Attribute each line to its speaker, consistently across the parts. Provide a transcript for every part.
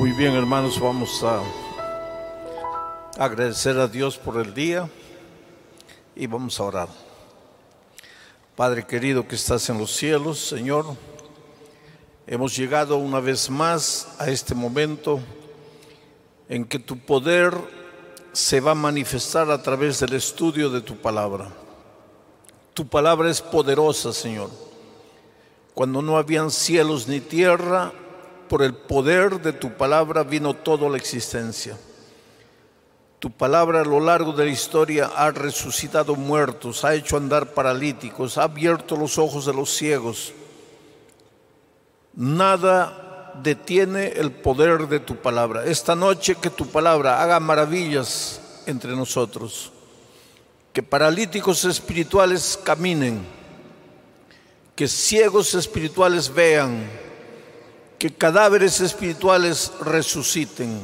Speaker 1: Muy bien, hermanos, vamos a agradecer a Dios por el día y vamos a orar. Padre querido que estás en los cielos, Señor, hemos llegado una vez más a este momento en que tu poder se va a manifestar a través del estudio de tu palabra. Tu palabra es poderosa, Señor. Cuando no habían cielos ni tierra, por el poder de tu palabra vino toda la existencia. Tu palabra a lo largo de la historia ha resucitado muertos, ha hecho andar paralíticos, ha abierto los ojos de los ciegos. Nada detiene el poder de tu palabra. Esta noche que tu palabra haga maravillas entre nosotros. Que paralíticos espirituales caminen. Que ciegos espirituales vean que cadáveres espirituales resuciten.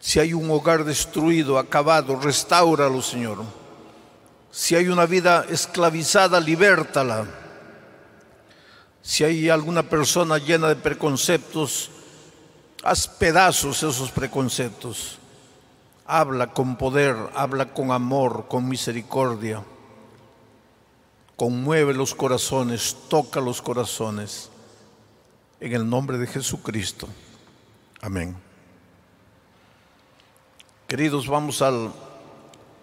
Speaker 1: Si hay un hogar destruido, acabado, restáuralo, Señor. Si hay una vida esclavizada, libértala. Si hay alguna persona llena de preconceptos, haz pedazos esos preconceptos. Habla con poder, habla con amor, con misericordia. Conmueve los corazones, toca los corazones en el nombre de Jesucristo. Amén. Queridos, vamos al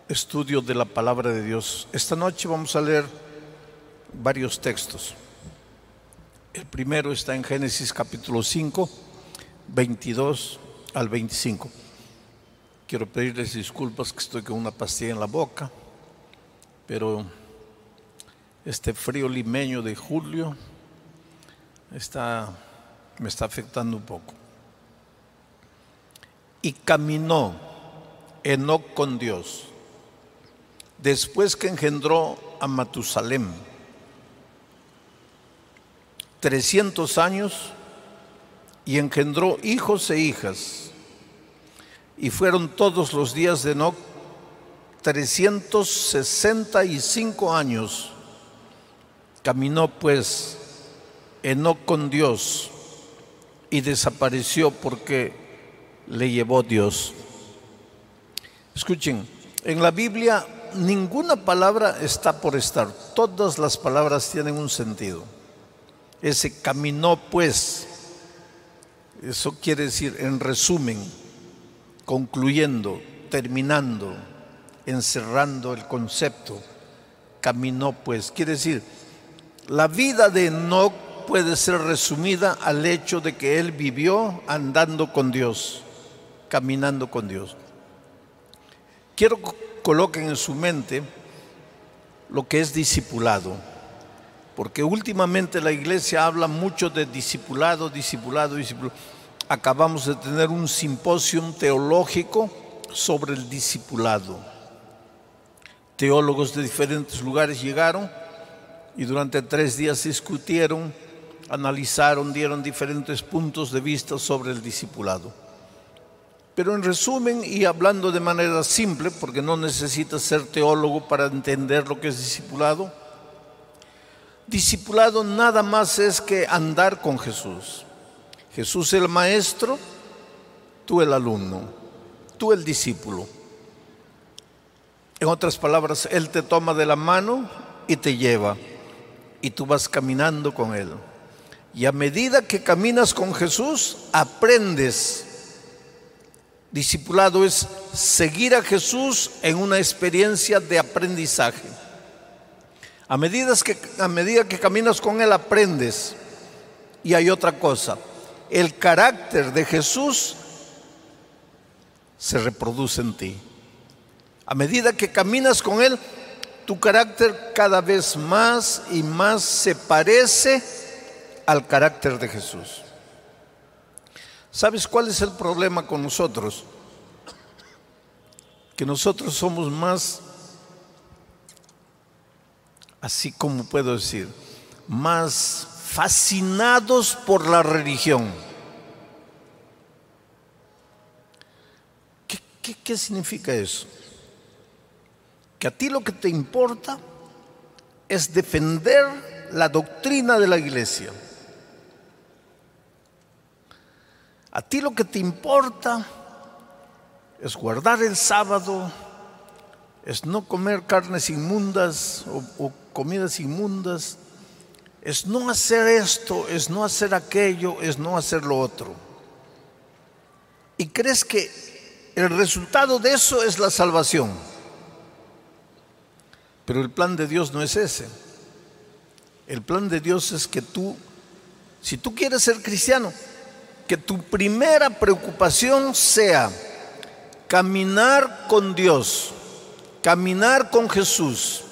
Speaker 1: estudio de la palabra de Dios. Esta noche vamos a leer varios textos. El primero está en Génesis capítulo 5, 22 al 25. Quiero pedirles disculpas que estoy con una pastilla en la boca, pero este frío limeño de julio está me está afectando un poco. Y caminó Enoc con Dios después que engendró a Matusalem. 300 años y engendró hijos e hijas. Y fueron todos los días de Enoc 365 años. Caminó pues Enoc con Dios y desapareció porque le llevó Dios. Escuchen, en la Biblia ninguna palabra está por estar, todas las palabras tienen un sentido. Ese caminó pues, eso quiere decir, en resumen, concluyendo, terminando, encerrando el concepto, caminó pues, quiere decir, la vida de Enoch puede ser resumida al hecho de que él vivió andando con Dios, caminando con Dios. Quiero que coloquen en su mente lo que es discipulado, porque últimamente la iglesia habla mucho de discipulado, discipulado, discipulado. Acabamos de tener un simposio teológico sobre el discipulado. Teólogos de diferentes lugares llegaron y durante tres días discutieron analizaron, dieron diferentes puntos de vista sobre el discipulado. Pero en resumen y hablando de manera simple, porque no necesitas ser teólogo para entender lo que es discipulado, discipulado nada más es que andar con Jesús. Jesús el maestro, tú el alumno, tú el discípulo. En otras palabras, Él te toma de la mano y te lleva, y tú vas caminando con Él. Y a medida que caminas con Jesús, aprendes. Discipulado es seguir a Jesús en una experiencia de aprendizaje. A medida que, a medida que caminas con Él, aprendes. Y hay otra cosa, el carácter de Jesús se reproduce en ti. A medida que caminas con Él, tu carácter cada vez más y más se parece al carácter de Jesús. ¿Sabes cuál es el problema con nosotros? Que nosotros somos más, así como puedo decir, más fascinados por la religión. ¿Qué, significa eso? Que a ti lo que te importa es defender la doctrina de la iglesia. A ti lo que te importa es guardar el sábado, es no comer carnes inmundas o, comidas inmundas, es no hacer esto, es no hacer aquello, es no hacer lo otro. Y crees que el resultado de eso es la salvación. Pero el plan de Dios no es ese. El plan de Dios es que tú, si tú quieres ser cristiano, que tu primera preocupación sea caminar con Dios, caminar con Jesús,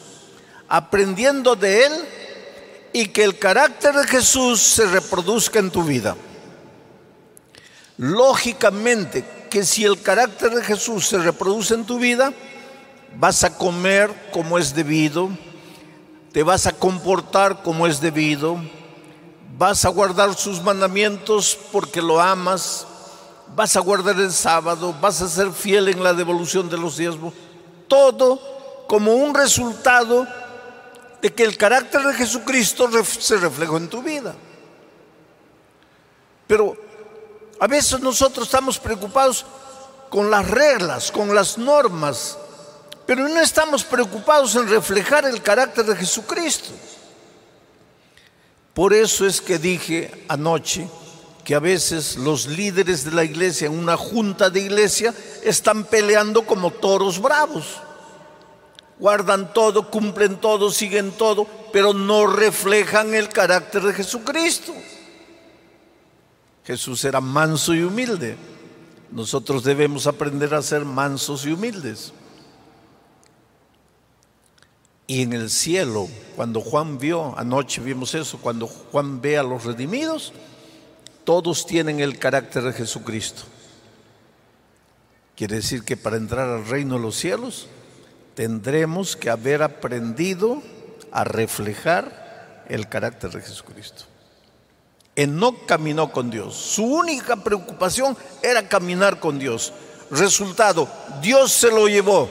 Speaker 1: aprendiendo de Él y que el carácter de Jesús se reproduzca en tu vida. Lógicamente que si el carácter de Jesús se reproduce en tu vida, vas a comer como es debido, te vas a comportar como es debido, vas a guardar sus mandamientos porque lo amas, vas a guardar el sábado, vas a ser fiel en la devolución de los diezmos, todo como un resultado de que el carácter de Jesucristo se reflejó en tu vida. Pero a veces nosotros estamos preocupados con las reglas, con las normas, pero no estamos preocupados en reflejar el carácter de Jesucristo. Por eso es que dije anoche que a veces los líderes de la iglesia en una junta de iglesia están peleando como toros bravos guardan todo, cumplen todo, siguen todo, pero no reflejan el carácter de Jesucristo. Jesús era manso y humilde. Nosotros debemos aprender a ser mansos y humildes. Y en el cielo, cuando Juan vio, anoche vimos eso, cuando Juan ve a los redimidos, todos tienen el carácter de Jesucristo. Quiere decir que para entrar al reino de los cielos tendremos que haber aprendido a reflejar el carácter de Jesucristo. no caminó con Dios. Su única preocupación era caminar con Dios. Resultado, Dios se lo llevó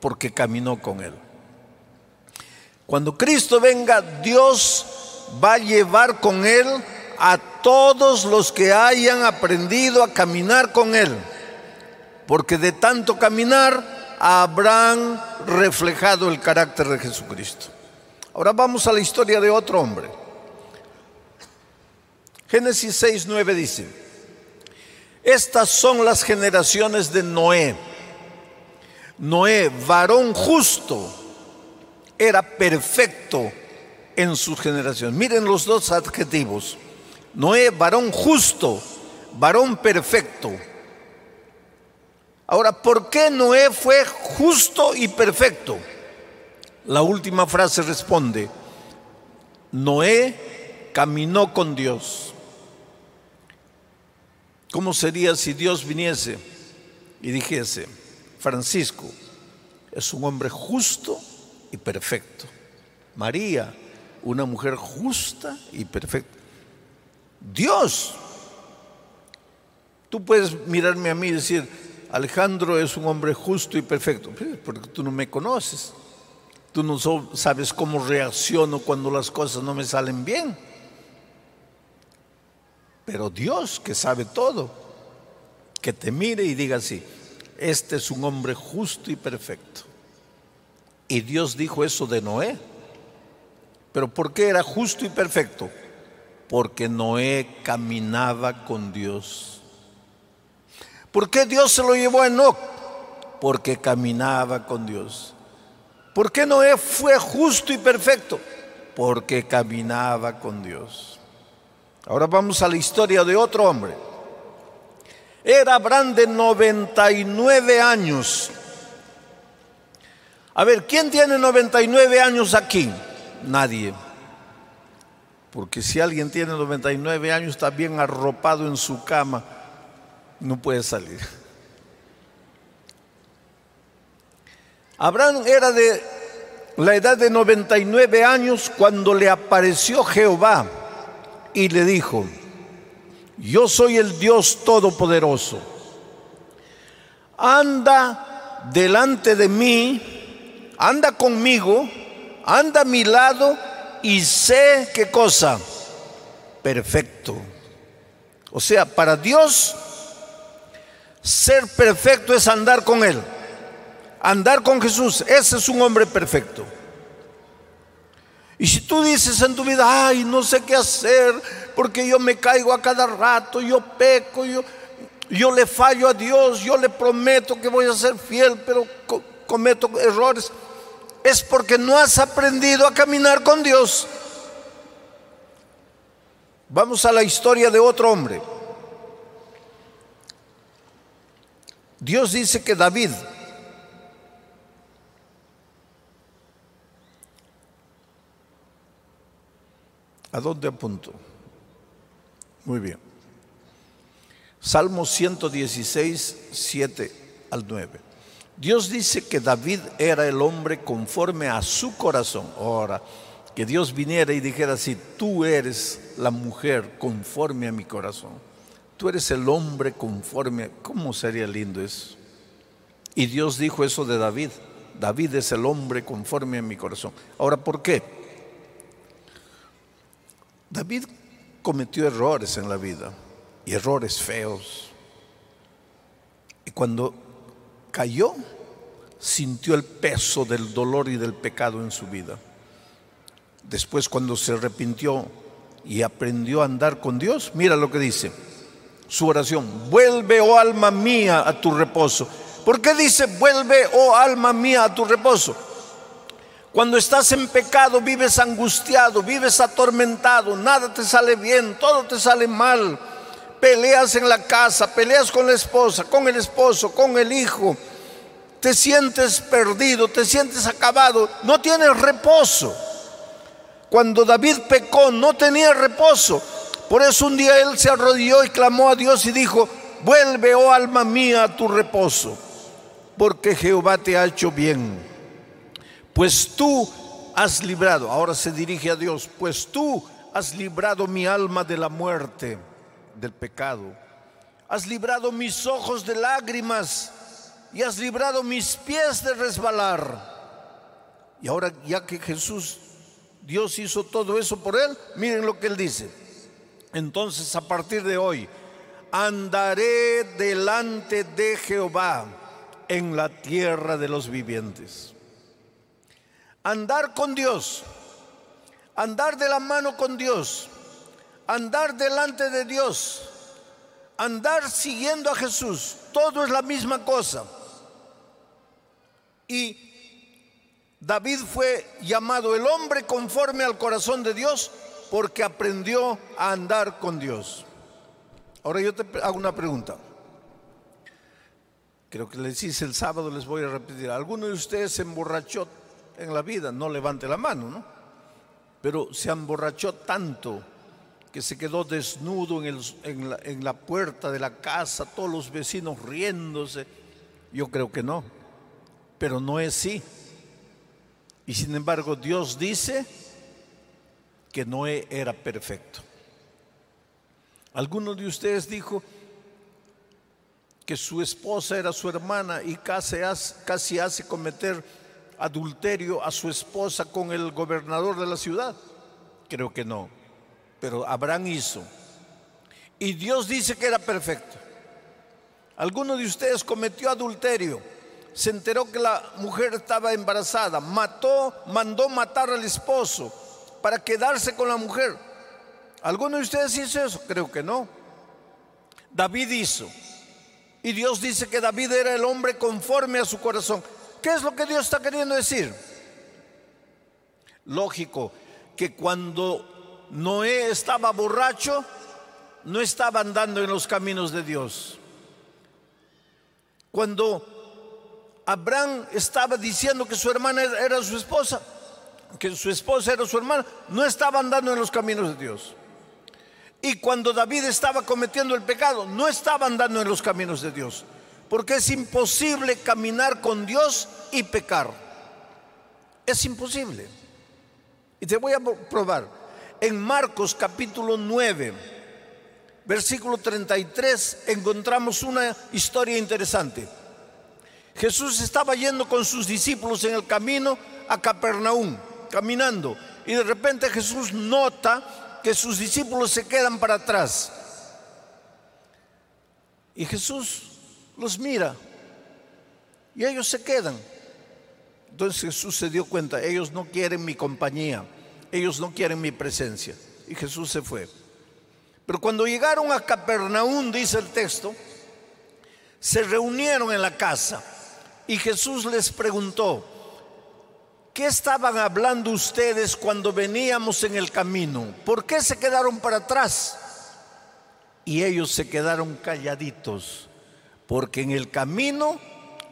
Speaker 1: porque caminó con él. Cuando Cristo venga, Dios va a llevar con él a todos los que hayan aprendido a caminar con él. Porque de tanto caminar, habrán reflejado el carácter de Jesucristo. Ahora vamos a la historia de otro hombre. Génesis 6, 9 dice, estas son las generaciones de Noé. Noé, varón justo, era perfecto en su generación. Miren los dos adjetivos. Noé, varón justo, varón perfecto. Ahora, ¿por qué Noé fue justo y perfecto? La última frase responde, Noé caminó con Dios. ¿Cómo sería si Dios viniese y dijese, Francisco es un hombre justo y perfecto? María, una mujer justa y perfecta. Dios, tú puedes mirarme a mí y decir, Alejandro es un hombre justo y perfecto, porque tú no me conoces. Tú no sabes cómo reacciono cuando las cosas no me salen bien. Pero Dios, que sabe todo, que te mire y diga así, este es un hombre justo y perfecto. Y Dios dijo eso de Noé. Pero ¿por qué era justo y perfecto? Porque Noé caminaba con Dios. ¿Por qué Dios se lo llevó a Enoch? Porque caminaba con Dios. ¿Por qué Noé fue justo y perfecto? Porque caminaba con Dios. Ahora vamos a la historia de otro hombre. Era Abraham de 99 años. A ver, ¿quién tiene 99 años aquí? Nadie. Porque si alguien tiene 99 años está bien arropado en su cama no puede salir. Abraham era de la edad de 99 años cuando le apareció Jehová y le dijo, yo soy el Dios Todopoderoso. Anda delante de mí, anda conmigo, anda a mi lado y sé qué cosa. Perfecto. O sea, para Dios ser perfecto es andar con Él. Andar con Jesús, ese es un hombre perfecto. Y si tú dices en tu vida, ay, no sé qué hacer, porque yo me caigo a cada rato, yo peco, yo, yo le fallo a Dios, yo le prometo que voy a ser fiel, pero cometo errores, es porque no has aprendido a caminar con Dios. Vamos a la historia de otro hombre. Dios dice que David ¿A dónde apunto? Muy bien. Salmo 116, 7 al 9. Dios dice que David era el hombre conforme a su corazón. Ahora, que Dios viniera y dijera así, tú eres la mujer conforme a mi corazón. Tú eres el hombre conforme. ¿Cómo sería lindo eso? Y Dios dijo eso de David. David es el hombre conforme a mi corazón. Ahora, ¿por qué? David cometió errores en la vida y errores feos. Y cuando cayó, sintió el peso del dolor y del pecado en su vida. Después cuando se arrepintió y aprendió a andar con Dios, mira lo que dice su oración, vuelve, oh alma mía, a tu reposo. ¿Por qué dice, vuelve, oh alma mía, a tu reposo? Cuando estás en pecado vives angustiado, vives atormentado, nada te sale bien, todo te sale mal. Peleas en la casa, peleas con la esposa, con el esposo, con el hijo. Te sientes perdido, te sientes acabado, no tienes reposo. Cuando David pecó no tenía reposo. Por eso un día él se arrodilló y clamó a Dios y dijo, vuelve, oh alma mía, a tu reposo, porque Jehová te ha hecho bien pues tú has librado, ahora se dirige a Dios, pues tú has librado mi alma de la muerte, del pecado. Has librado mis ojos de lágrimas y has librado mis pies de resbalar. Y ahora ya que Jesús, Dios hizo todo eso por él, miren lo que él dice. Entonces a partir de hoy, andaré delante de Jehová en la tierra de los vivientes. Andar con Dios, andar de la mano con Dios, andar delante de Dios, andar siguiendo a Jesús, todo es la misma cosa. Y David fue llamado el hombre conforme al corazón de Dios porque aprendió a andar con Dios. Ahora yo te hago una pregunta. Creo que les hice el sábado, les voy a repetir. ¿Alguno de ustedes se emborrachó en la vida, no levante la mano, ¿no? Pero se emborrachó tanto que se quedó desnudo en, la, puerta de la casa, todos los vecinos riéndose. Yo creo que no, pero no es así. Y sin embargo Dios dice que Noé era perfecto. Alguno de ustedes dijo que su esposa era su hermana y casi hace cometer adulterio a su esposa con el gobernador de la ciudad? Creo que no. Pero Abraham hizo. Y Dios dice que era perfecto. Alguno de ustedes cometió adulterio. Se enteró que la mujer estaba embarazada. Mató, mandó matar al esposo para quedarse con la mujer. ¿Alguno de ustedes hizo eso? Creo que no. David hizo. Y Dios dice que David era el hombre conforme a su corazón. ¿Qué es lo que Dios está queriendo decir? Lógico que cuando Noé estaba borracho, no estaba andando en los caminos de Dios. Cuando Abraham estaba diciendo que su hermana era su esposa, que su esposa era su hermana, no estaba andando en los caminos de Dios. Y cuando David estaba cometiendo el pecado, no estaba andando en los caminos de Dios porque es imposible caminar con Dios y pecar. Es imposible. Y te voy a probar. En Marcos capítulo 9, versículo 33, encontramos una historia interesante. Jesús estaba yendo con sus discípulos en el camino a Capernaum, caminando, y de repente Jesús nota que sus discípulos se quedan para atrás. Y Jesús los mira y ellos se quedan. Entonces Jesús se dio cuenta, ellos no quieren mi compañía, ellos no quieren mi presencia. Y Jesús se fue. Pero cuando llegaron a Capernaum, dice el texto, se reunieron en la casa y Jesús les preguntó, ¿qué estaban hablando ustedes cuando veníamos en el camino? ¿Por qué se quedaron para atrás? Y ellos se quedaron calladitos, porque en el camino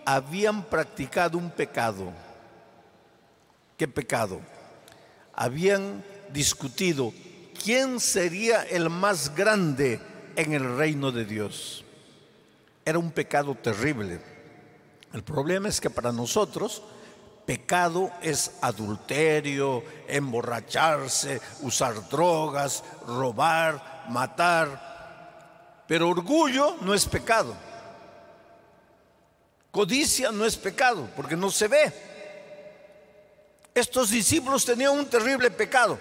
Speaker 1: habían practicado un pecado. ¿Qué pecado? Habían discutido quién sería el más grande en el reino de Dios. Era un pecado terrible. El problema es que para nosotros pecado es adulterio, emborracharse, usar drogas, robar, matar. Pero orgullo no es pecado. Codicia no es pecado porque no se ve. Estos discípulos tenían un terrible pecado.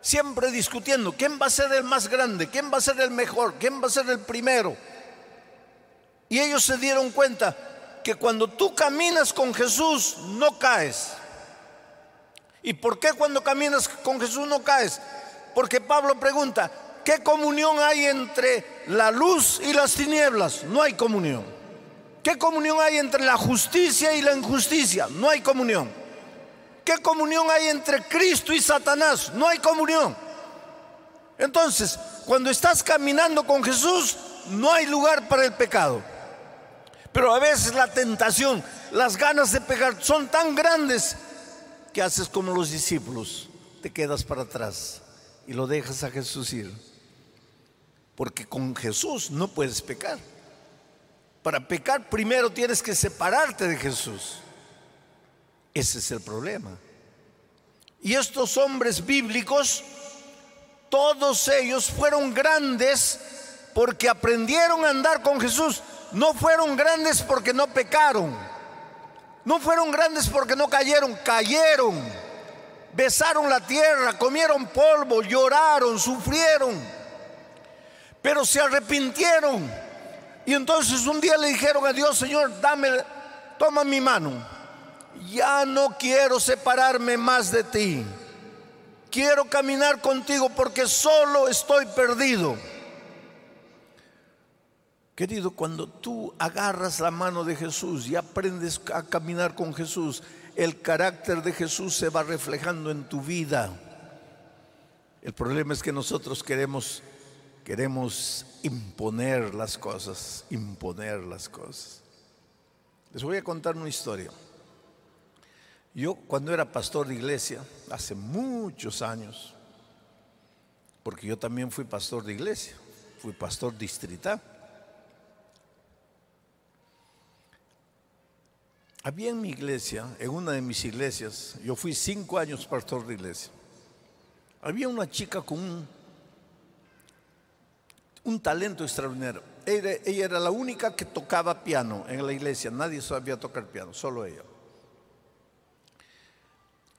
Speaker 1: Siempre discutiendo, ¿quién va a ser el más grande? ¿Quién va a ser el mejor? ¿Quién va a ser el primero? Y ellos se dieron cuenta que cuando tú caminas con Jesús no caes. ¿Y por qué cuando caminas con Jesús no caes? Porque Pablo pregunta, ¿qué comunión hay entre la luz y las tinieblas? No hay comunión. ¿Qué comunión hay entre la justicia y la injusticia? No hay comunión. ¿Qué comunión hay entre Cristo y Satanás? No hay comunión. Entonces, cuando estás caminando con Jesús, no hay lugar para el pecado. Pero a veces la tentación, las ganas de pegar son tan grandes que haces como los discípulos, te quedas para atrás y lo dejas a Jesús ir. Porque con Jesús no puedes pecar. Para pecar primero tienes que separarte de Jesús. Ese es el problema. Y estos hombres bíblicos, todos ellos fueron grandes porque aprendieron a andar con Jesús no fueron grandes porque no pecaron. No fueron grandes porque no cayeron, cayeron. Besaron la tierra, comieron polvo, lloraron, sufrieron. Pero se arrepintieron. Y entonces un día le dijeron a Dios, Señor, dame, toma mi mano. Ya no quiero separarme más de ti. Quiero caminar contigo porque solo estoy perdido. Querido, cuando tú agarras la mano de Jesús y aprendes a caminar con Jesús, el carácter de Jesús se va reflejando en tu vida. El problema es que nosotros queremos queremos imponer las cosas, imponer las cosas. Les voy a contar una historia. Yo cuando era pastor de iglesia, hace muchos años, porque yo también fui pastor de iglesia, fui pastor distrital. Había en mi iglesia, en una de mis iglesias, yo fui cinco años pastor de iglesia, había una chica con un, un talento extraordinario. Ella, era la única que tocaba piano en la iglesia, nadie sabía tocar piano, solo ella.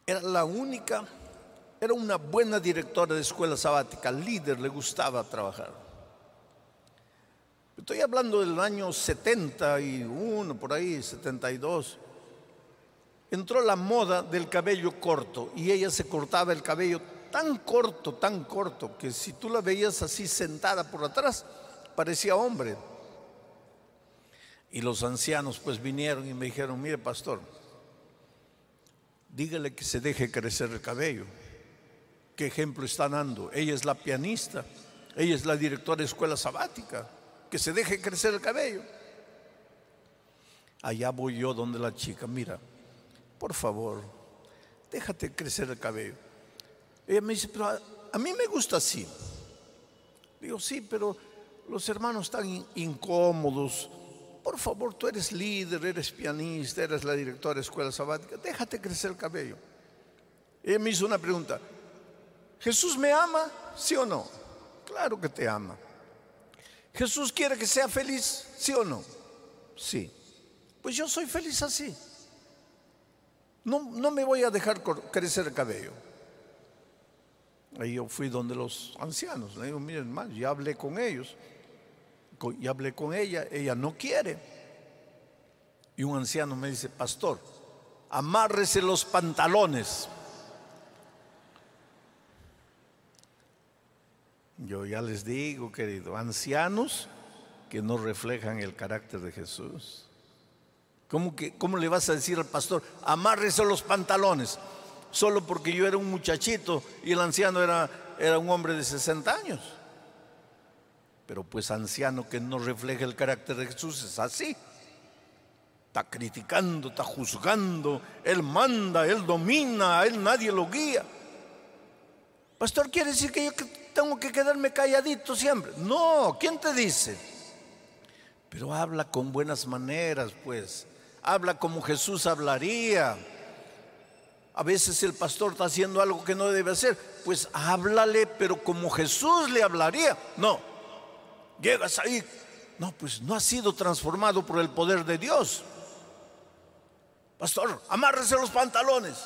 Speaker 1: Era la única, era una buena directora de escuela sabática, líder, le gustaba trabajar. Estoy hablando del año 71, por ahí, 72. Entró la moda del cabello corto y ella se cortaba el cabello tan corto, tan corto, que si tú la veías así sentada por atrás, parecía hombre. Y los ancianos pues vinieron y me dijeron, mire pastor, dígale que se deje crecer el cabello. ¿Qué ejemplo está dando? Ella es la pianista, ella es la directora de escuela sabática que se deje crecer el cabello. Allá voy yo donde la chica, mira, por favor, déjate crecer el cabello. Ella me dice, pero a, mí me gusta así. Digo, sí, pero los hermanos están incómodos. Por favor, tú eres líder, eres pianista, eres la directora de escuela sabática, déjate crecer el cabello. Ella me hizo una pregunta, ¿Jesús me ama? ¿Sí o no? Claro que te ama. Jesús quiere que sea feliz, ¿sí o no? Sí. Pues yo soy feliz así. No, no me voy a dejar crecer el cabello. Ahí yo fui donde los ancianos. Le digo, miren, mal, ya hablé con ellos. Y hablé con ella, ella no quiere. Y un anciano me dice, pastor, amárrese los pantalones. Yo ya les digo, querido, ancianos que no reflejan el carácter de Jesús. ¿Cómo, que, ¿Cómo le vas a decir al pastor, amárrese los pantalones? Solo porque yo era un muchachito y el anciano era, era un hombre de 60 años. Pero pues anciano que no refleja el carácter de Jesús es así. Está criticando, está juzgando, él manda, él domina, él nadie lo guía. Pastor, ¿quiere decir que yo tengo que quedarme calladito siempre? No, ¿quién te dice? Pero habla con buenas maneras, pues. Habla como Jesús hablaría. A veces el pastor está haciendo algo que no debe hacer. Pues háblale, pero como Jesús le hablaría. No, llegas ahí. No, pues no ha sido transformado por el poder de Dios. Pastor, amárrese los pantalones.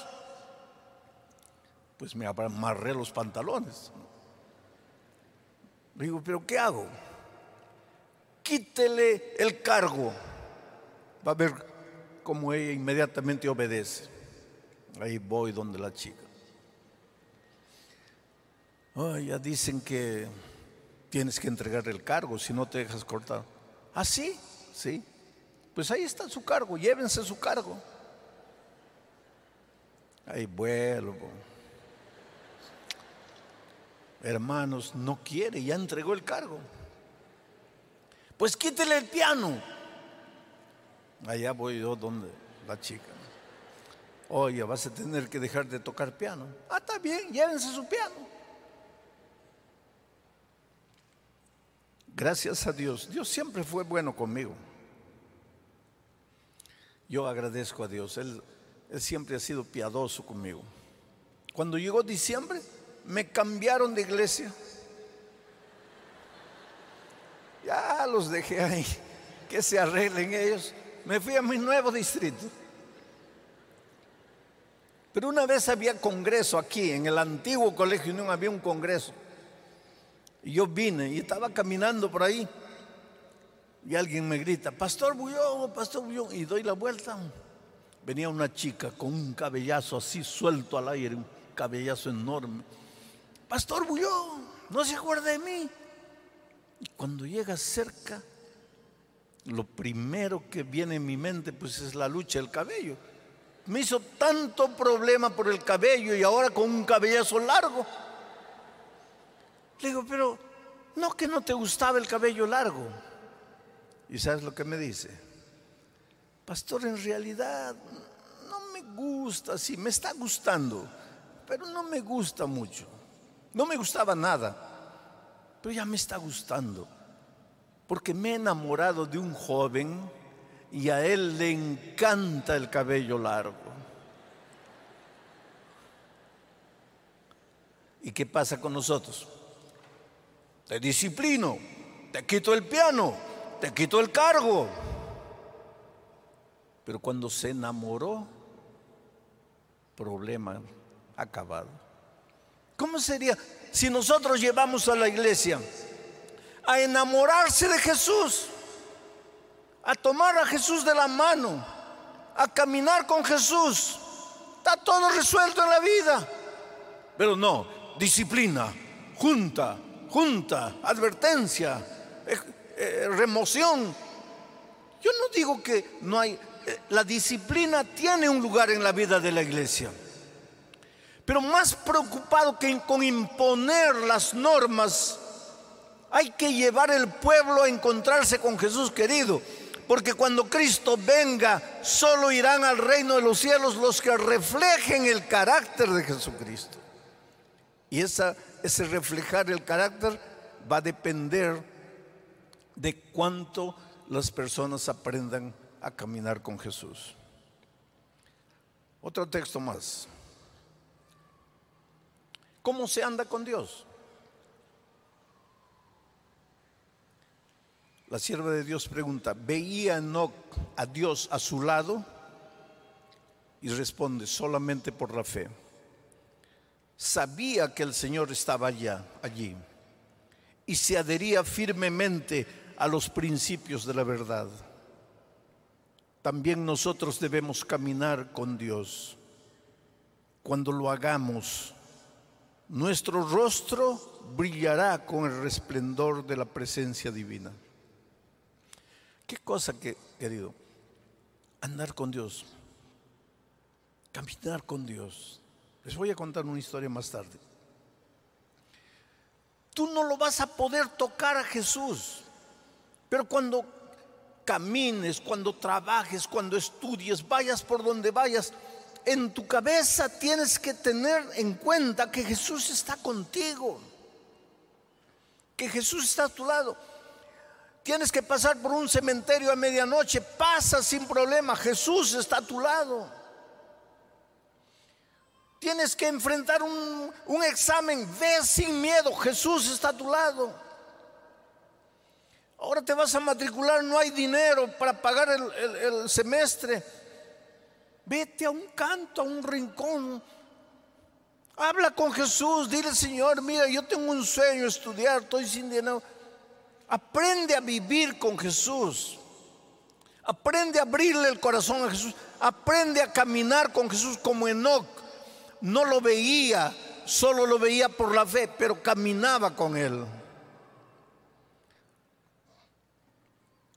Speaker 1: Pues me amarré los pantalones. Digo, pero ¿qué hago? Quítele el cargo. Va a ver cómo ella inmediatamente obedece. Ahí voy donde la chica. Ya dicen que tienes que entregar el cargo si no te dejas cortar. Ah, sí, sí. Pues ahí está su cargo, llévense su cargo. Ahí vuelvo. Hermanos, no quiere, ya entregó el cargo. Pues quítele el piano. Allá voy yo donde la chica. Oye, vas a tener que dejar de tocar piano. Ah, está bien, llévense su piano. Gracias a Dios. Dios siempre fue bueno conmigo. Yo agradezco a Dios. Él, él siempre ha sido piadoso conmigo. Cuando llegó diciembre, me cambiaron de iglesia. Ya los dejé ahí. Que se arreglen ellos. Me fui a mi nuevo distrito. Pero una vez había congreso aquí, en el antiguo colegio no había un congreso. Y yo vine y estaba caminando por ahí. Y alguien me grita, Pastor Bullón, Pastor Bullón. Y doy la vuelta. Venía una chica con un cabellazo así suelto al aire, un cabellazo enorme. Pastor Bullón, no se acuerda de mí. Y cuando llega cerca, lo primero que viene en mi mente pues es la lucha del cabello me hizo tanto problema por el cabello y ahora con un cabellazo largo. Le digo, pero no que no te gustaba el cabello largo. ¿Y sabes lo que me dice? Pastor, en realidad no me gusta, sí, me está gustando, pero no me gusta mucho. No me gustaba nada, pero ya me está gustando, porque me he enamorado de un joven y a él le encanta el cabello largo. ¿Y qué pasa con nosotros? Te disciplino, te quito el piano, te quito el cargo. Pero cuando se enamoró, problema acabado. ¿Cómo sería si nosotros llevamos a la iglesia a enamorarse de Jesús? A tomar a Jesús de la mano, a caminar con Jesús. Está todo resuelto en la vida. Pero no, disciplina, junta, junta, advertencia, eh, eh, remoción. Yo no digo que no hay, eh, la disciplina tiene un lugar en la vida de la iglesia. Pero más preocupado que con imponer las normas, hay que llevar el pueblo a encontrarse con Jesús querido. Porque cuando Cristo venga, solo irán al reino de los cielos los que reflejen el carácter de Jesucristo. Y ese reflejar el carácter va a depender de cuánto las personas aprendan a caminar con Jesús. Otro texto más. ¿Cómo se anda con Dios? La sierva de Dios pregunta, ¿veía Enoch a Dios a su lado? Y responde, solamente por la fe. Sabía que el Señor estaba allá, allí, y se adhería firmemente a los principios de la verdad. También nosotros debemos caminar con Dios. Cuando lo hagamos, nuestro rostro brillará con el resplendor de la presencia divina. Qué cosa que, querido, andar con Dios, caminar con Dios. Les voy a contar una historia más tarde. Tú no lo vas a poder tocar a Jesús, pero cuando camines, cuando trabajes, cuando estudies, vayas por donde vayas, en tu cabeza tienes que tener en cuenta que Jesús está contigo, que Jesús está a tu lado. Tienes que pasar por un cementerio a medianoche, pasa sin problema, Jesús está a tu lado. Tienes que enfrentar un, examen, ve sin miedo, Jesús está a tu lado. Ahora te vas a matricular, no hay dinero para pagar el semestre. Vete a un canto, a un rincón. Habla con Jesús, dile Señor, mira, yo tengo un sueño, estudiar, estoy sin dinero. Aprende a vivir con Jesús. Aprende a abrirle el corazón a Jesús. Aprende a caminar con Jesús como Enoch. No lo veía, solo lo veía por la fe, pero caminaba con él.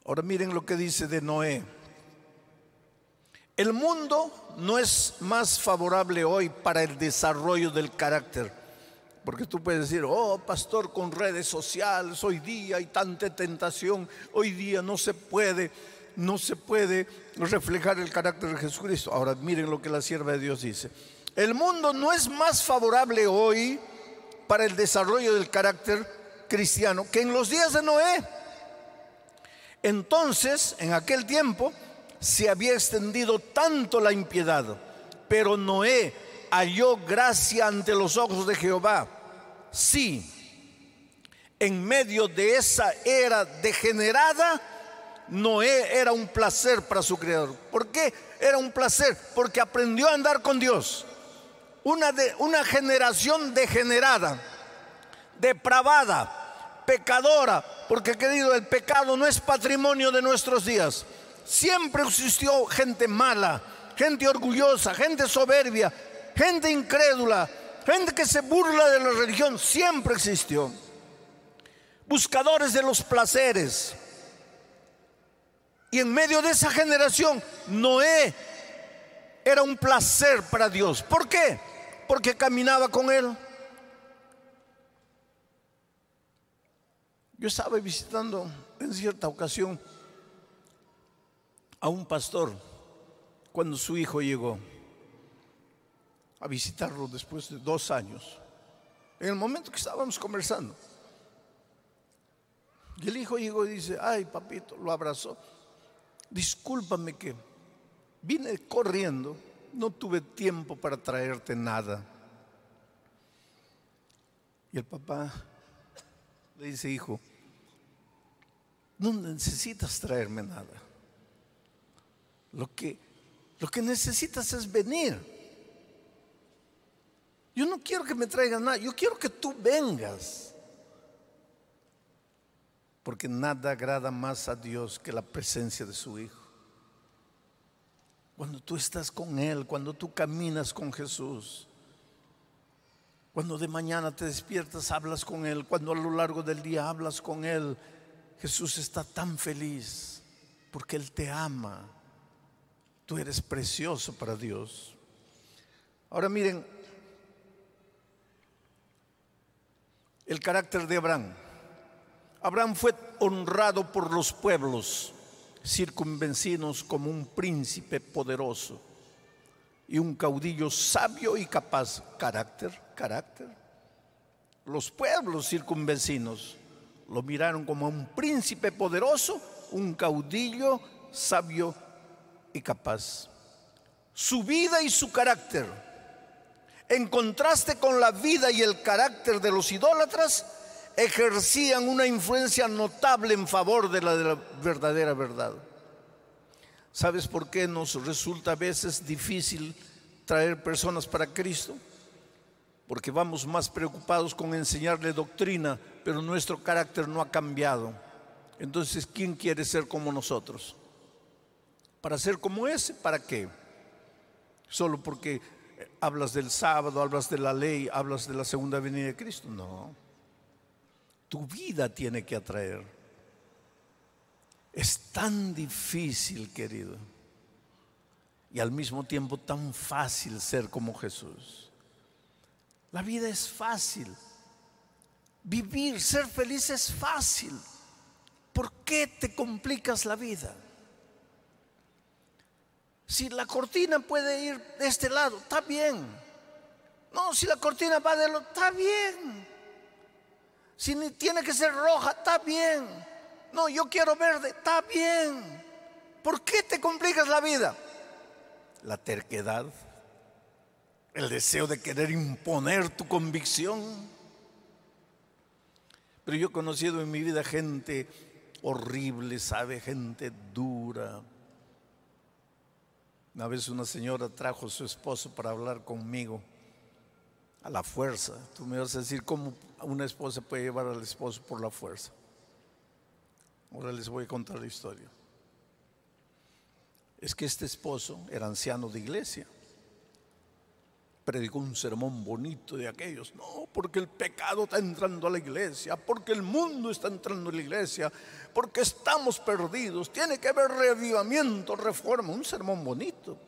Speaker 1: Ahora miren lo que dice de Noé. El mundo no es más favorable hoy para el desarrollo del carácter. Porque tú puedes decir, oh pastor, con redes sociales, hoy día hay tanta tentación, hoy día no se puede, no se puede reflejar el carácter de Jesucristo. Ahora miren lo que la sierva de Dios dice. El mundo no es más favorable hoy para el desarrollo del carácter cristiano que en los días de Noé. Entonces, en aquel tiempo, se había extendido tanto la impiedad, pero Noé halló gracia ante los ojos de Jehová. Sí, en medio de esa era degenerada, Noé era un placer para su creador. ¿Por qué era un placer? Porque aprendió a andar con Dios. Una, de, una generación degenerada, depravada, pecadora, porque querido, el pecado no es patrimonio de nuestros días. Siempre existió gente mala, gente orgullosa, gente soberbia, gente incrédula, gente que se burla de la religión. Siempre existió. Buscadores de los placeres. Y en medio de esa generación, Noé era un placer para Dios. ¿Por qué? Porque caminaba con él. Yo estaba visitando en cierta ocasión a un pastor cuando su hijo llegó a visitarlo después de dos años, en el momento que estábamos conversando. Y el hijo llegó y dice, ay papito, lo abrazó, discúlpame que vine corriendo, no tuve tiempo para traerte nada. Y el papá le dice, hijo, no necesitas traerme nada. Lo que, lo que necesitas es venir. Yo no quiero que me traigas nada, yo quiero que tú vengas. Porque nada agrada más a Dios que la presencia de su Hijo. Cuando tú estás con Él, cuando tú caminas con Jesús, cuando de mañana te despiertas, hablas con Él, cuando a lo largo del día hablas con Él, Jesús está tan feliz porque Él te ama. Tú eres precioso para Dios. Ahora miren, el carácter de Abraham. Abraham fue honrado por los pueblos circunvencinos como un príncipe poderoso y un caudillo sabio y capaz. Carácter, carácter. Los pueblos circunvencinos lo miraron como un príncipe poderoso, un caudillo sabio y capaz. Su vida y su carácter, en contraste con la vida y el carácter de los idólatras, ejercían una influencia notable en favor de la, de la verdadera verdad. ¿Sabes por qué nos resulta a veces difícil traer personas para Cristo? Porque vamos más preocupados con enseñarle doctrina, pero nuestro carácter no ha cambiado. Entonces, ¿quién quiere ser como nosotros? ¿Para ser como ese? ¿Para qué? Solo porque hablas del sábado, hablas de la ley, hablas de la segunda venida de Cristo. No. Tu vida tiene que atraer. Es tan difícil, querido, y al mismo tiempo tan fácil ser como Jesús. La vida es fácil. Vivir, ser feliz es fácil. ¿Por qué te complicas la vida? Si la cortina puede ir de este lado, está bien. No, si la cortina va de lo, está bien. Si tiene que ser roja, está bien. No, yo quiero verde, está bien. ¿Por qué te complicas la vida? La terquedad, el deseo de querer imponer tu convicción. Pero yo he conocido en mi vida gente horrible, sabe, gente dura, una vez una señora trajo a su esposo para hablar conmigo a la fuerza. Tú me vas a decir cómo una esposa puede llevar al esposo por la fuerza. Ahora les voy a contar la historia. Es que este esposo era anciano de iglesia predicó un sermón bonito de aquellos. No, porque el pecado está entrando a la iglesia, porque el mundo está entrando a la iglesia, porque estamos perdidos. Tiene que haber reavivamiento, reforma. Un sermón bonito.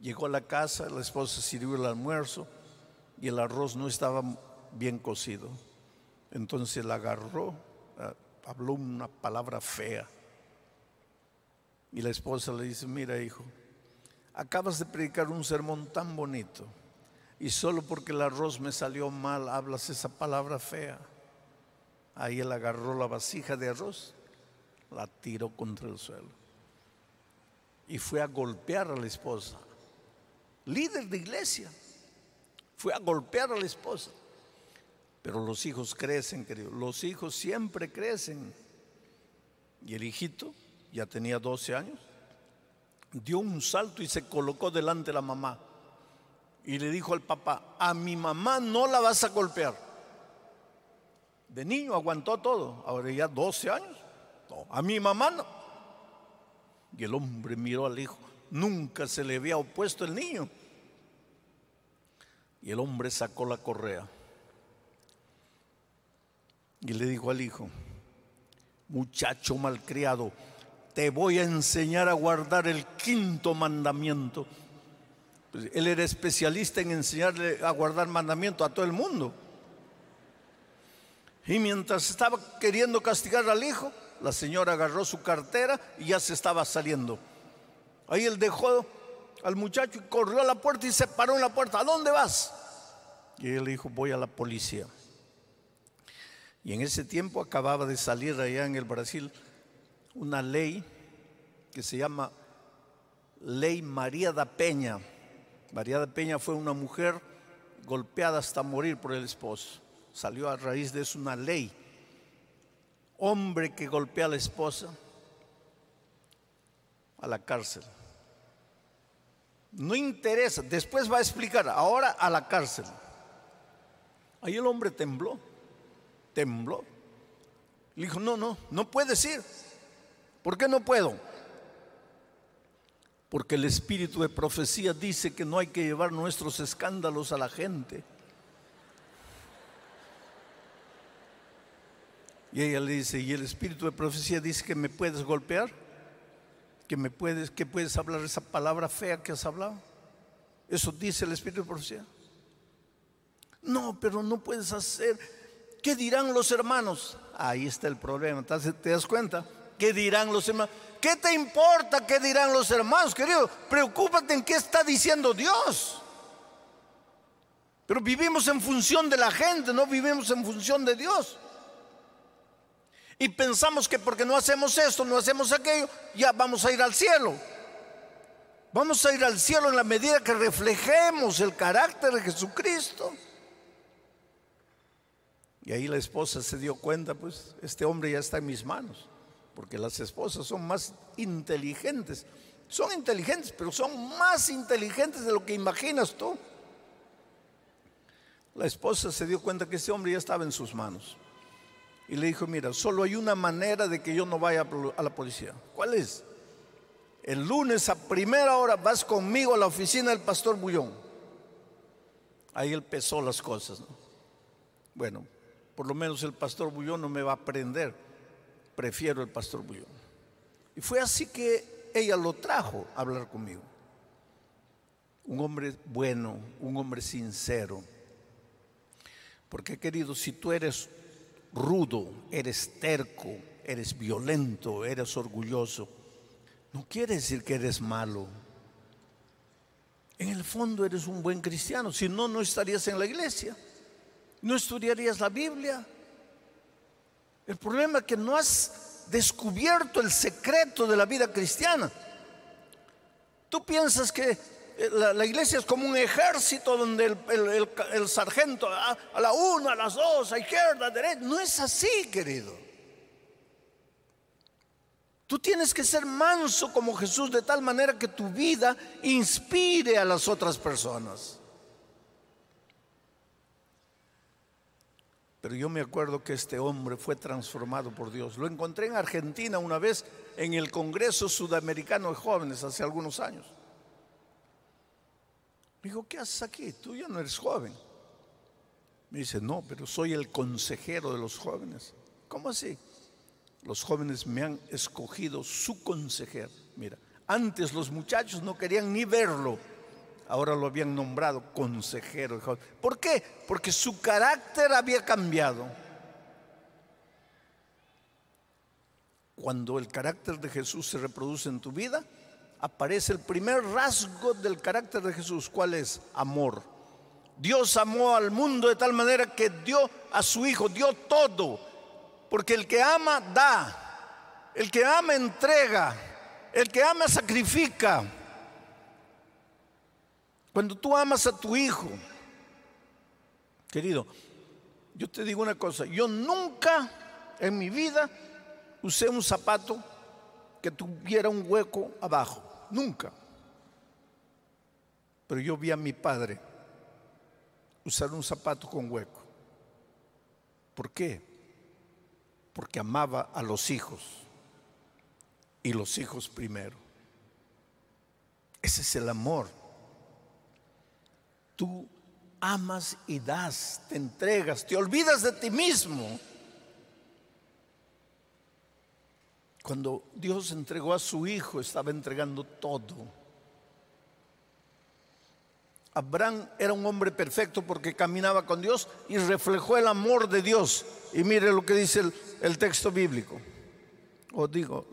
Speaker 1: Llegó a la casa, la esposa sirvió el almuerzo y el arroz no estaba bien cocido. Entonces la agarró, habló una palabra fea. Y la esposa le dice, mira hijo, acabas de predicar un sermón tan bonito y solo porque el arroz me salió mal hablas esa palabra fea. Ahí él agarró la vasija de arroz, la tiró contra el suelo y fue a golpear a la esposa. Líder de iglesia, fue a golpear a la esposa. Pero los hijos crecen, querido. Los hijos siempre crecen. Y el hijito ya tenía 12 años dio un salto y se colocó delante de la mamá. Y le dijo al papá, a mi mamá no la vas a golpear. De niño aguantó todo, ahora ya 12 años. a mi mamá no. Y el hombre miró al hijo, nunca se le había opuesto el niño. Y el hombre sacó la correa y le dijo al hijo, muchacho malcriado, te voy a enseñar a guardar el quinto mandamiento. Pues, él era especialista en enseñarle a guardar mandamiento a todo el mundo. Y mientras estaba queriendo castigar al hijo, la señora agarró su cartera y ya se estaba saliendo. Ahí él dejó al muchacho y corrió a la puerta y se paró en la puerta. ¿A dónde vas? Y él dijo, voy a la policía. Y en ese tiempo acababa de salir allá en el Brasil una ley que se llama Ley María da Peña. María da Peña fue una mujer golpeada hasta morir por el esposo. Salió a raíz de eso una ley. Hombre que golpea a la esposa a la cárcel. No interesa, después va a explicar, ahora a la cárcel. Ahí el hombre tembló, tembló. Le dijo, no, no, no puedes ir. ¿Por qué no puedo? Porque el espíritu de profecía dice que no hay que llevar nuestros escándalos a la gente. Y ella le dice, ¿y el espíritu de profecía dice que me puedes golpear? ¿Que me puedes, que puedes hablar esa palabra fea que has hablado? ¿Eso dice el espíritu de profecía? No, pero no puedes hacer. ¿Qué dirán los hermanos? Ahí está el problema. ¿te das cuenta? ¿Qué dirán los hermanos? ¿Qué te importa qué dirán los hermanos, querido? Preocúpate en qué está diciendo Dios. Pero vivimos en función de la gente, no vivimos en función de Dios. Y pensamos que porque no hacemos esto, no hacemos aquello, ya vamos a ir al cielo. Vamos a ir al cielo en la medida que reflejemos el carácter de Jesucristo. Y ahí la esposa se dio cuenta, pues este hombre ya está en mis manos porque las esposas son más inteligentes. Son inteligentes, pero son más inteligentes de lo que imaginas tú. La esposa se dio cuenta que ese hombre ya estaba en sus manos. y le dijo, mira, solo hay una manera de que yo no vaya a la policía. ¿Cuál es? El lunes a primera hora vas conmigo a la oficina del pastor Bullón. Ahí él pesó las cosas. Bueno, por lo menos el pastor Bullón no me va a prender. Prefiero el pastor Bullón. Y fue así que ella lo trajo a hablar conmigo. Un hombre bueno, un hombre sincero. Porque querido, si tú eres rudo, eres terco, eres violento, eres orgulloso, no quiere decir que eres malo. En el fondo eres un buen cristiano, si no, no estarías en la iglesia, no estudiarías la Biblia. El problema es que no has descubierto el secreto de la vida cristiana. Tú piensas que eh, la, iglesia es como un ejército donde el, sargento a, a, la una, a las dos, a izquierda, a derecha. No es así, querido. Tú tienes que ser manso como Jesús de tal manera que tu vida inspire a las otras personas. Pero yo me acuerdo que este hombre fue transformado por Dios. Lo encontré en Argentina una vez en el Congreso Sudamericano de Jóvenes hace algunos años. Me dijo, ¿qué haces aquí? Tú ya no eres joven. Me dice, no, pero soy el consejero de los jóvenes. ¿Cómo así? Los jóvenes me han escogido su consejero. Mira, antes los muchachos no querían ni verlo. Ahora lo habían nombrado consejero. ¿Por qué? Porque su carácter había cambiado. Cuando el carácter de Jesús se reproduce en tu vida, aparece el primer rasgo del carácter de Jesús. ¿Cuál es? Amor. Dios amó al mundo de tal manera que dio a su Hijo, dio todo. Porque el que ama da, el que ama entrega, el que ama sacrifica. Cuando tú amas a tu hijo, querido, yo te digo una cosa, yo nunca en mi vida usé un zapato que tuviera un hueco abajo nunca. Pero yo vi a mi padre usar un zapato con hueco. ¿Por qué? Porque amaba a los hijos y los hijos primero. Ese es el amor. Tú amas y das, te entregas, te olvidas de ti mismo Cuando Dios entregó a su hijo, estaba entregando todo. Abraham era un hombre perfecto porque caminaba con Dios y reflejó el amor de Dios. Y mire lo que dice el, texto bíblico. O digo,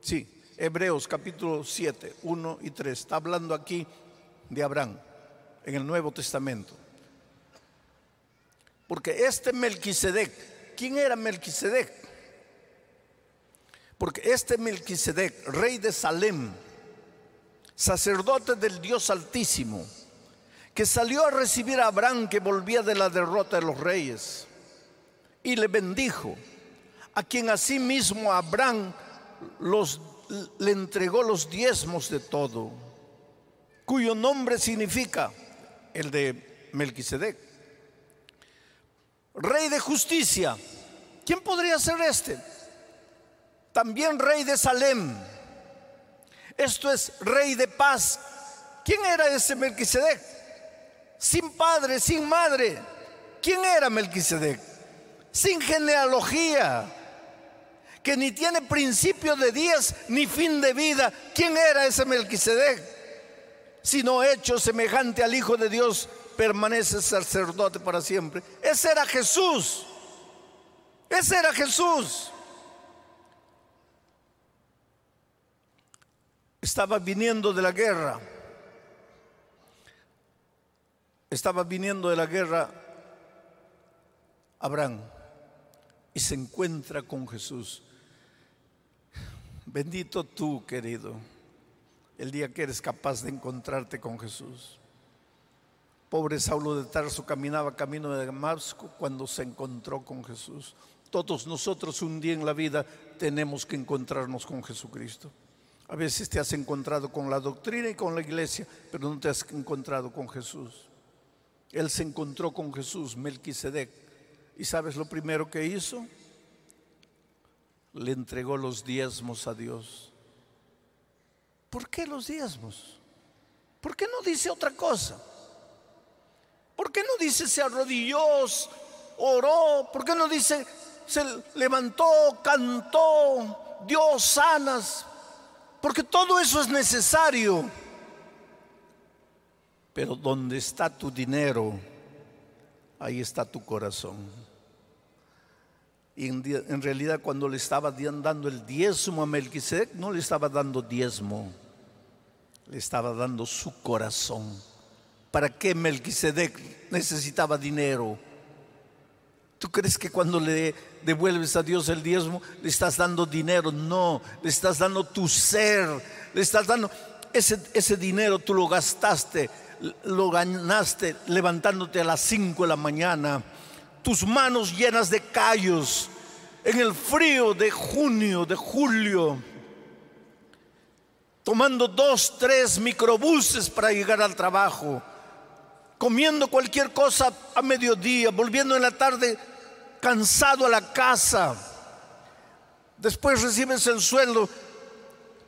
Speaker 1: sí, Hebreos capítulo 7, 1 y 3. Está hablando aquí de Abraham en el Nuevo Testamento. Porque este Melquisedec, ¿quién era Melquisedec? Porque este Melquisedec, rey de Salem, sacerdote del Dios Altísimo, que salió a recibir a Abraham que volvía de la derrota de los reyes, y le bendijo, a quien asimismo Abraham le entregó los diezmos de todo, cuyo nombre significa el de Melquisedec. Rey de justicia. ¿Quién podría ser este? también rey de Salem. Esto es rey de paz. ¿Quién era ese Melquisedec? Sin padre, sin madre. ¿Quién era Melquisedec? Sin genealogía, que ni tiene principio de días ni fin de vida. ¿Quién era ese Melquisedec? Sino hecho semejante al Hijo de Dios, permanece sacerdote para siempre. Ese era Jesús. Ese era Jesús. estaba viniendo de la guerra. Estaba viniendo de la guerra Abraham y se encuentra con Jesús. Bendito tú, querido, el día que eres capaz de encontrarte con Jesús. Pobre Saulo de Tarso caminaba camino de Damasco cuando se encontró con Jesús. Todos nosotros un día en la vida tenemos que encontrarnos con Jesucristo. A veces te has encontrado con la doctrina y con la iglesia, pero no te has encontrado con Jesús. Él se encontró con Jesús, Melquisedec. ¿Y sabes lo primero que hizo? le entregó los diezmos a Dios. ¿Por qué los diezmos? ¿Por qué no dice otra cosa? ¿Por qué no dice se arrodilló, oró? ¿Por qué no dice se levantó, cantó, dio sanas? Porque todo eso es necesario. Pero donde está tu dinero, ahí está tu corazón. Y en, realidad cuando le estaba dando el diezmo a Melquisedec, no le estaba dando diezmo, le estaba dando su corazón. ¿Para qué Melquisedec necesitaba dinero? ¿Tú crees que cuando le devuelves a Dios el diezmo le estás dando dinero? No, le estás dando tu ser, le estás dando ese, ese dinero, tú lo gastaste, lo ganaste levantándote a las 5 de la mañana tus manos llenas de callos en el frío de junio, de julio, tomando dos, tres microbuses para llegar al trabajo, comiendo cualquier cosa a mediodía, volviendo en la tarde cansado a la casa. Después recibes el sueldo.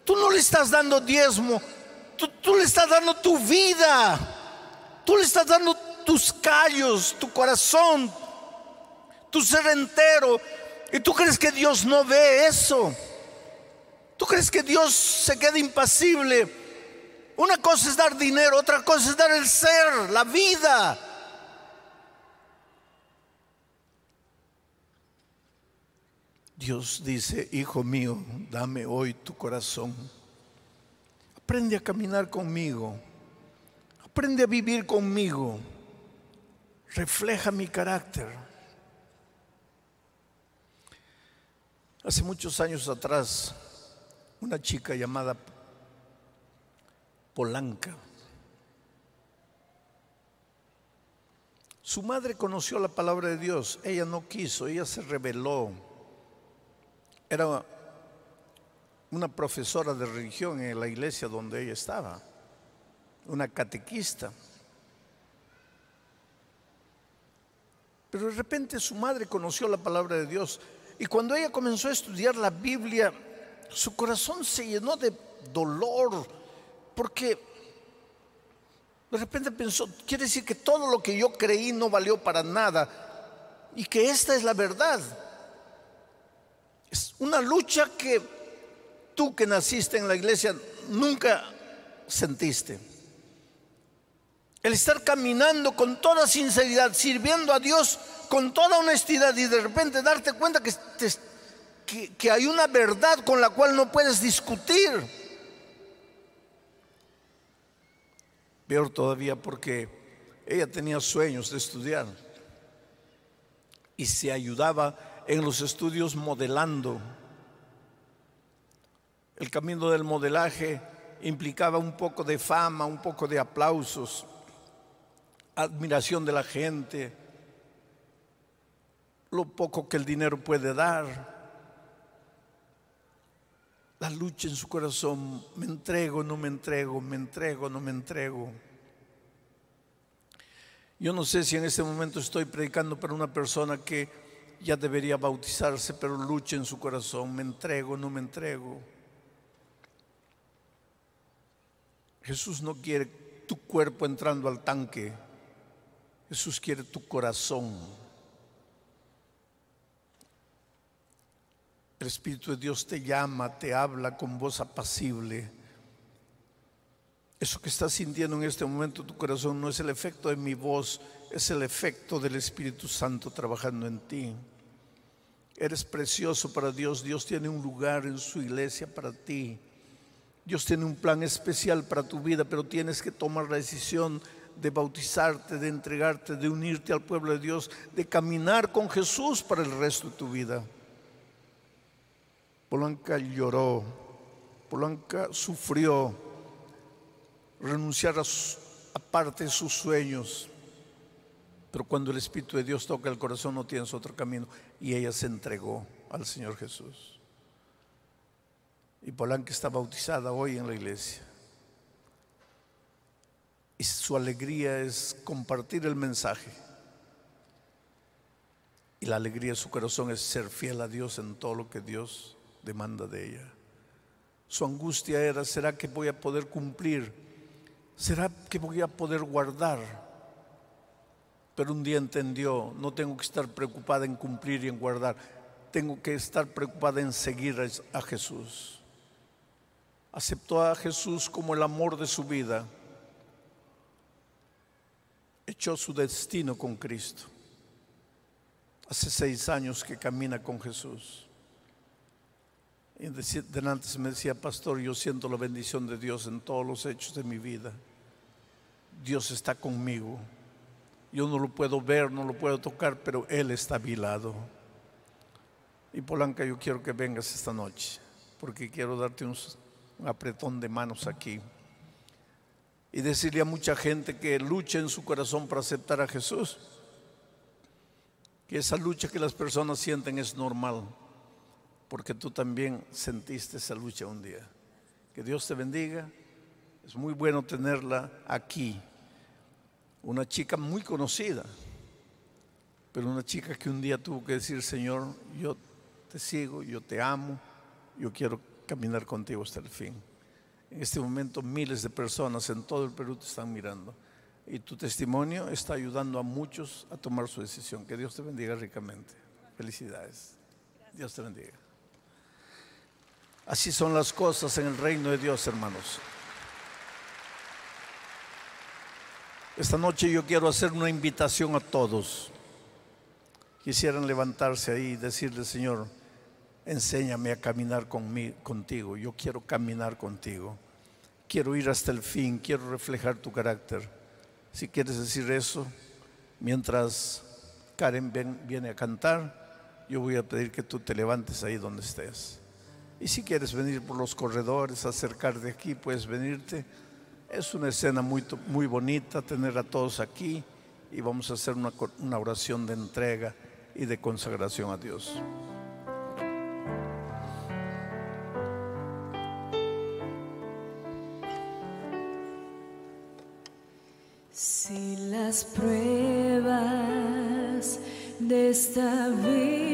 Speaker 1: Tú no le estás dando diezmo, tú, tú le estás dando tu vida, tú le estás dando tus callos, tu corazón, tu ser entero. ¿Y tú crees que Dios no ve eso? ¿Tú crees que Dios se queda impasible? Una cosa es dar dinero, otra cosa es dar el ser, la vida. Dios dice, hijo mío, dame hoy tu corazón. Aprende a caminar conmigo. Aprende a vivir conmigo. Refleja mi carácter. Hace muchos años atrás, una chica llamada Polanca, su madre conoció la palabra de Dios, ella no quiso, ella se rebeló. Era una profesora de religión en la iglesia donde ella estaba, una catequista. Pero de repente su madre conoció la palabra de Dios y cuando ella comenzó a estudiar la Biblia, su corazón se llenó de dolor, porque de repente pensó, quiere decir que todo lo que yo creí no valió para nada, y que esta es la verdad. Es una lucha que tú que naciste en la iglesia nunca sentiste. El estar caminando con toda sinceridad, sirviendo a Dios con toda honestidad y de repente darte cuenta que, que, hay una verdad con la cual no puedes discutir. Peor todavía porque ella tenía sueños de estudiar y se ayudaba en los estudios modelando. El camino del modelaje implicaba un poco de fama, un poco de aplausos, admiración de la gente, lo poco que el dinero puede dar. La lucha en su corazón, me entrego, no me entrego, me entrego, no me entrego. Yo no sé si en este momento estoy predicando para una persona que ya debería bautizarse, pero lucha en su corazón, me entrego, no me entrego. Jesús no quiere tu cuerpo entrando al tanque, Jesús quiere tu corazón. El Espíritu de Dios te llama, te habla con voz apacible. Eso que estás sintiendo en este momento tu corazón no es el efecto de mi voz, es el efecto del Espíritu Santo trabajando en ti. Eres precioso para Dios, Dios tiene un lugar en su iglesia para ti. Dios tiene un plan especial para tu vida, pero tienes que tomar la decisión de bautizarte, de entregarte, de unirte al pueblo de Dios, de caminar con Jesús para el resto de tu vida. Polanca lloró, Polanca sufrió renunciar a, parte de sus sueños, pero cuando el Espíritu de Dios toca el corazón no tienes otro camino y ella se entregó al Señor Jesús. Y Polanca está bautizada hoy en la iglesia. Y su alegría es compartir el mensaje. Y la alegría de su corazón es ser fiel a Dios en todo lo que Dios demanda de ella. Su angustia era, ¿será que voy a poder cumplir? ¿Será que voy a poder guardar? Pero un día entendió, no tengo que estar preocupada en cumplir y en guardar, tengo que estar preocupada en seguir a Jesús. Aceptó a Jesús como el amor de su vida, echó su destino con Cristo. Hace seis años que camina con Jesús. Y delante me decía, pastor, yo siento la bendición de Dios en todos los hechos de mi vida. Dios está conmigo. Yo no lo puedo ver, no lo puedo tocar, pero Él está a mi lado. Y Polanca, yo quiero que vengas esta noche, porque quiero darte un, un apretón de manos aquí. Y decirle a mucha gente que luche en su corazón para aceptar a Jesús que esa lucha que las personas sienten es normal, porque tú también sentiste esa lucha un día. Que Dios te bendiga. Es muy bueno tenerla aquí. Una chica muy conocida, pero una chica que un día tuvo que decir, Señor, yo te sigo, yo te amo, yo quiero caminar contigo hasta el fin. En este momento miles de personas en todo el Perú te están mirando y tu testimonio está ayudando a muchos a tomar su decisión. Que Dios te bendiga ricamente. Felicidades. Dios te bendiga. Así son las cosas en el reino de Dios, hermanos. Esta noche yo quiero hacer una invitación a todos. Quisieran levantarse ahí y decirle, Señor, enséñame a caminar contigo. Yo quiero caminar contigo. Quiero ir hasta el fin, quiero reflejar tu carácter. Si quieres decir eso, mientras Karen viene a cantar, yo voy a pedir que tú te levantes ahí donde estés. Y si quieres venir por los corredores, acercar de aquí, puedes venirte. Es una escena muy, muy bonita tener a todos aquí y vamos a hacer una, una oración de entrega y de consagración a Dios.
Speaker 2: Las pruebas de esta vida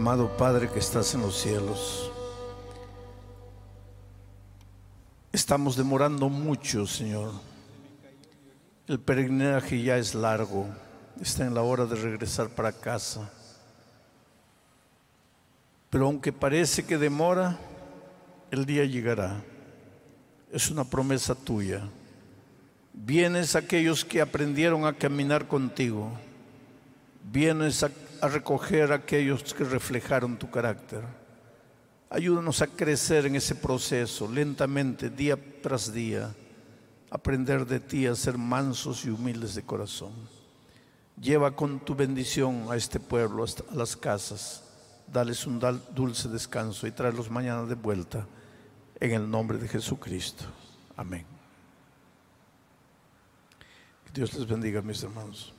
Speaker 1: Amado Padre que estás en los cielos, estamos demorando mucho, Señor. El peregrinaje ya es largo, está en la hora de regresar para casa. Pero aunque parece que demora, el día llegará. Es una promesa tuya. Vienes aquellos que aprendieron a caminar contigo. Vienes a, a recoger a aquellos que reflejaron tu carácter. Ayúdanos a crecer en ese proceso, lentamente, día tras día, aprender de ti a ser mansos y humildes de corazón. Lleva con tu bendición a este pueblo, a las casas, dales un dulce descanso y tráelos mañana de vuelta en el nombre de Jesucristo. Amén. Que Dios les bendiga, mis hermanos.